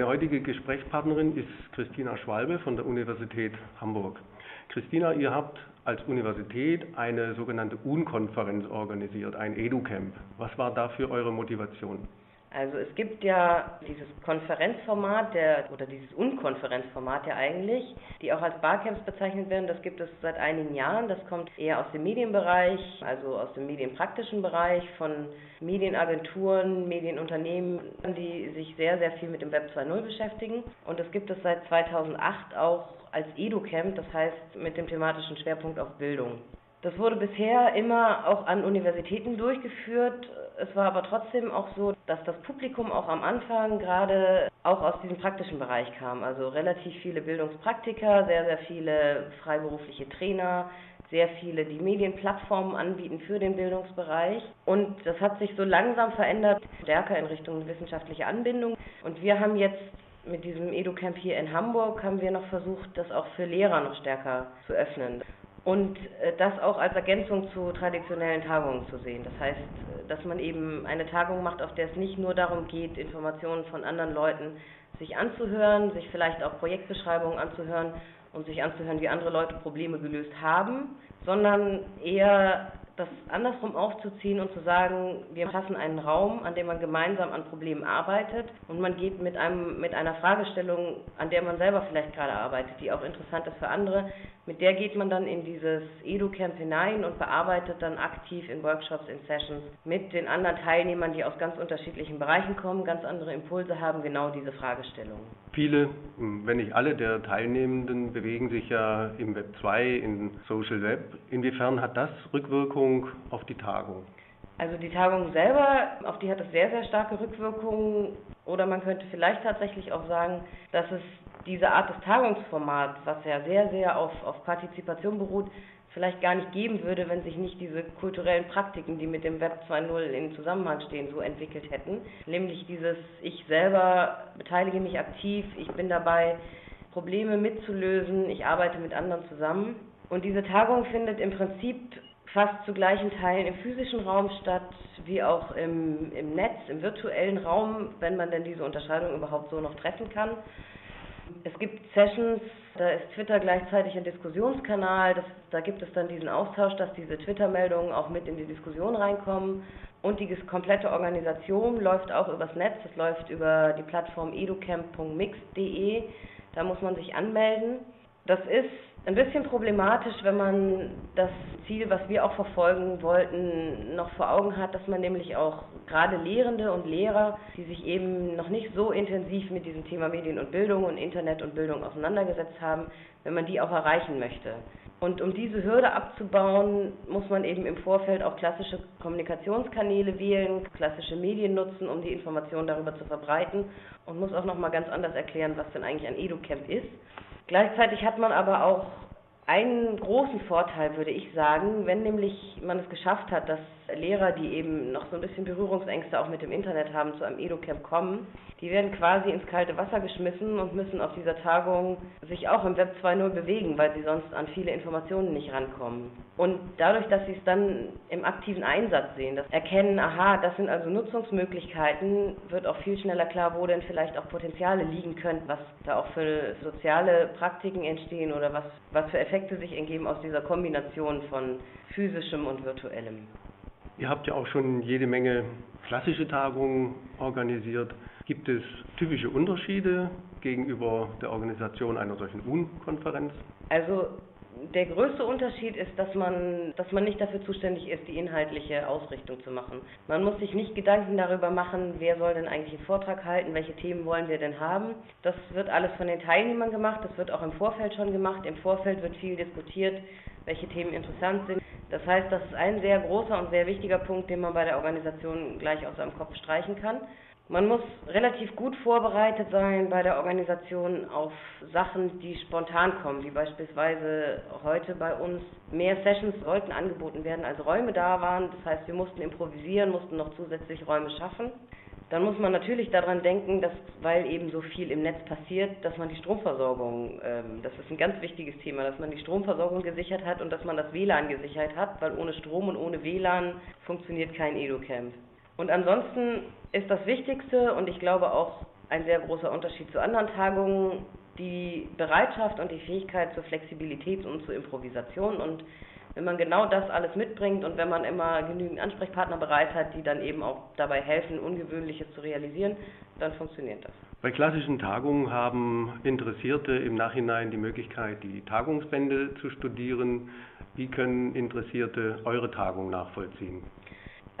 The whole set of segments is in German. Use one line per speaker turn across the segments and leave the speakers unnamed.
Meine heutige Gesprächspartnerin ist Christina Schwalbe von der Universität Hamburg. Christina, ihr habt als Universität eine sogenannte UN-Konferenz organisiert, ein EduCamp. Was war dafür eure Motivation?
Also es gibt ja dieses Konferenzformat der oder dieses Unkonferenzformat ja eigentlich, die auch als Barcamps bezeichnet werden. Das gibt es seit einigen Jahren. Das kommt eher aus dem Medienbereich, also aus dem medienpraktischen Bereich von Medienagenturen, Medienunternehmen, die sich sehr sehr viel mit dem Web 2.0 beschäftigen. Und es gibt es seit 2008 auch als EduCamp, das heißt mit dem thematischen Schwerpunkt auf Bildung. Das wurde bisher immer auch an Universitäten durchgeführt. Es war aber trotzdem auch so, dass das Publikum auch am Anfang gerade auch aus diesem praktischen Bereich kam. Also relativ viele Bildungspraktiker, sehr, sehr viele freiberufliche Trainer, sehr viele, die Medienplattformen anbieten für den Bildungsbereich. Und das hat sich so langsam verändert, stärker in Richtung wissenschaftliche Anbindung. Und wir haben jetzt mit diesem EduCamp hier in Hamburg haben wir noch versucht, das auch für Lehrer noch stärker zu öffnen und äh, das auch als Ergänzung zu traditionellen Tagungen zu sehen. Das heißt, äh, dass man eben eine Tagung macht, auf der es nicht nur darum geht, Informationen von anderen Leuten sich anzuhören, sich vielleicht auch Projektbeschreibungen anzuhören und sich anzuhören, wie andere Leute Probleme gelöst haben, sondern eher das andersrum aufzuziehen und zu sagen, wir fassen einen Raum, an dem man gemeinsam an Problemen arbeitet und man geht mit einem mit einer Fragestellung, an der man selber vielleicht gerade arbeitet, die auch interessant ist für andere, mit der geht man dann in dieses EduCamp hinein und bearbeitet dann aktiv in Workshops, in Sessions mit den anderen Teilnehmern, die aus ganz unterschiedlichen Bereichen kommen, ganz andere Impulse haben, genau diese Fragestellung.
Viele, wenn nicht alle der Teilnehmenden bewegen sich ja im Web 2, in Social Web. Inwiefern hat das Rückwirkung auf die Tagung?
Also die Tagung selber, auf die hat es sehr, sehr starke Rückwirkungen. Oder man könnte vielleicht tatsächlich auch sagen, dass es diese Art des Tagungsformats, was ja sehr, sehr auf, auf Partizipation beruht, vielleicht gar nicht geben würde, wenn sich nicht diese kulturellen Praktiken, die mit dem Web 2.0 in Zusammenhang stehen, so entwickelt hätten. Nämlich dieses, ich selber beteilige mich aktiv, ich bin dabei, Probleme mitzulösen, ich arbeite mit anderen zusammen. Und diese Tagung findet im Prinzip fast zu gleichen Teilen im physischen Raum statt, wie auch im, im Netz, im virtuellen Raum, wenn man denn diese Unterscheidung überhaupt so noch treffen kann. Es gibt Sessions, da ist Twitter gleichzeitig ein Diskussionskanal, das, da gibt es dann diesen Austausch, dass diese Twitter-Meldungen auch mit in die Diskussion reinkommen. Und die komplette Organisation läuft auch übers Netz, das läuft über die Plattform educamp.mix.de, da muss man sich anmelden. Das ist ein bisschen problematisch, wenn man das Ziel, was wir auch verfolgen wollten, noch vor Augen hat, dass man nämlich auch gerade Lehrende und Lehrer, die sich eben noch nicht so intensiv mit diesem Thema Medien und Bildung und Internet und Bildung auseinandergesetzt haben, wenn man die auch erreichen möchte. Und um diese Hürde abzubauen, muss man eben im Vorfeld auch klassische Kommunikationskanäle wählen, klassische Medien nutzen, um die Informationen darüber zu verbreiten und muss auch noch mal ganz anders erklären, was denn eigentlich ein EduCamp ist. Gleichzeitig hat man aber auch einen großen Vorteil, würde ich sagen, wenn nämlich man es geschafft hat, dass Lehrer, die eben noch so ein bisschen Berührungsängste auch mit dem Internet haben, zu einem Edu-Camp kommen, die werden quasi ins kalte Wasser geschmissen und müssen auf dieser Tagung sich auch im Web 2.0 bewegen, weil sie sonst an viele Informationen nicht rankommen. Und dadurch, dass sie es dann im aktiven Einsatz sehen, das erkennen, aha, das sind also Nutzungsmöglichkeiten, wird auch viel schneller klar, wo denn vielleicht auch Potenziale liegen können, was da auch für soziale Praktiken entstehen oder was, was für Effekte sich ergeben aus dieser Kombination von physischem und virtuellem.
Ihr habt ja auch schon jede Menge klassische Tagungen organisiert. Gibt es typische Unterschiede gegenüber der Organisation einer solchen UN-Konferenz?
Also der größte Unterschied ist, dass man, dass man nicht dafür zuständig ist, die inhaltliche Ausrichtung zu machen. Man muss sich nicht Gedanken darüber machen, wer soll denn eigentlich einen Vortrag halten, welche Themen wollen wir denn haben. Das wird alles von den Teilnehmern gemacht, das wird auch im Vorfeld schon gemacht. Im Vorfeld wird viel diskutiert, welche Themen interessant sind. Das heißt, das ist ein sehr großer und sehr wichtiger Punkt, den man bei der Organisation gleich aus seinem Kopf streichen kann. Man muss relativ gut vorbereitet sein bei der Organisation auf Sachen, die spontan kommen, wie beispielsweise heute bei uns mehr Sessions sollten angeboten werden, als Räume da waren. Das heißt, wir mussten improvisieren, mussten noch zusätzlich Räume schaffen. Dann muss man natürlich daran denken, dass, weil eben so viel im Netz passiert, dass man die Stromversorgung, ähm, das ist ein ganz wichtiges Thema, dass man die Stromversorgung gesichert hat und dass man das WLAN gesichert hat, weil ohne Strom und ohne WLAN funktioniert kein EduCamp. Und ansonsten ist das Wichtigste und ich glaube auch ein sehr großer Unterschied zu anderen Tagungen, die Bereitschaft und die Fähigkeit zur Flexibilität und zur Improvisation. Und wenn man genau das alles mitbringt und wenn man immer genügend Ansprechpartner bereit hat, die dann eben auch dabei helfen, Ungewöhnliches zu realisieren, dann funktioniert das.
Bei klassischen Tagungen haben Interessierte im Nachhinein die Möglichkeit, die Tagungsbände zu studieren. Wie können Interessierte eure Tagung nachvollziehen?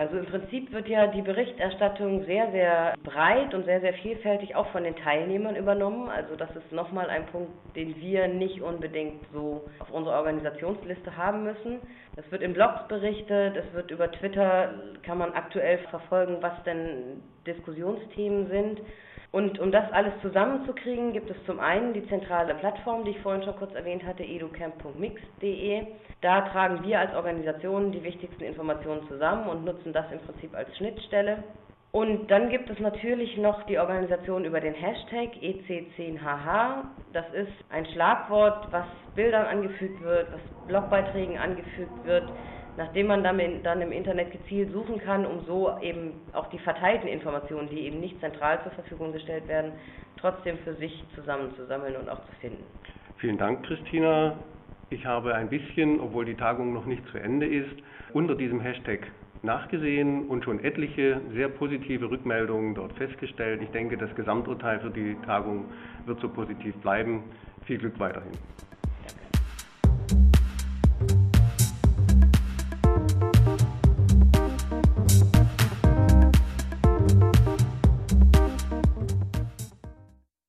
Also im Prinzip wird ja die Berichterstattung sehr, sehr breit und sehr, sehr vielfältig auch von den Teilnehmern übernommen. Also das ist nochmal ein Punkt, den wir nicht unbedingt so auf unserer Organisationsliste haben müssen. Es wird in Blogs berichtet, es wird über Twitter, kann man aktuell verfolgen, was denn Diskussionsthemen sind. Und um das alles zusammenzukriegen, gibt es zum einen die zentrale Plattform, die ich vorhin schon kurz erwähnt hatte, educamp.mix.de. Da tragen wir als Organisation die wichtigsten Informationen zusammen und nutzen das im Prinzip als Schnittstelle. Und dann gibt es natürlich noch die Organisation über den Hashtag EC10HH. Das ist ein Schlagwort, was Bildern angefügt wird, was Blogbeiträgen angefügt wird, nachdem man dann, dann im Internet gezielt suchen kann, um so eben auch die verteilten Informationen, die eben nicht zentral zur Verfügung gestellt werden, trotzdem für sich zusammenzusammeln und auch zu finden.
Vielen Dank, Christina. Ich habe ein bisschen, obwohl die Tagung noch nicht zu Ende ist, unter diesem Hashtag nachgesehen und schon etliche sehr positive Rückmeldungen dort festgestellt. Ich denke, das Gesamturteil für die Tagung wird so positiv bleiben. Viel Glück weiterhin.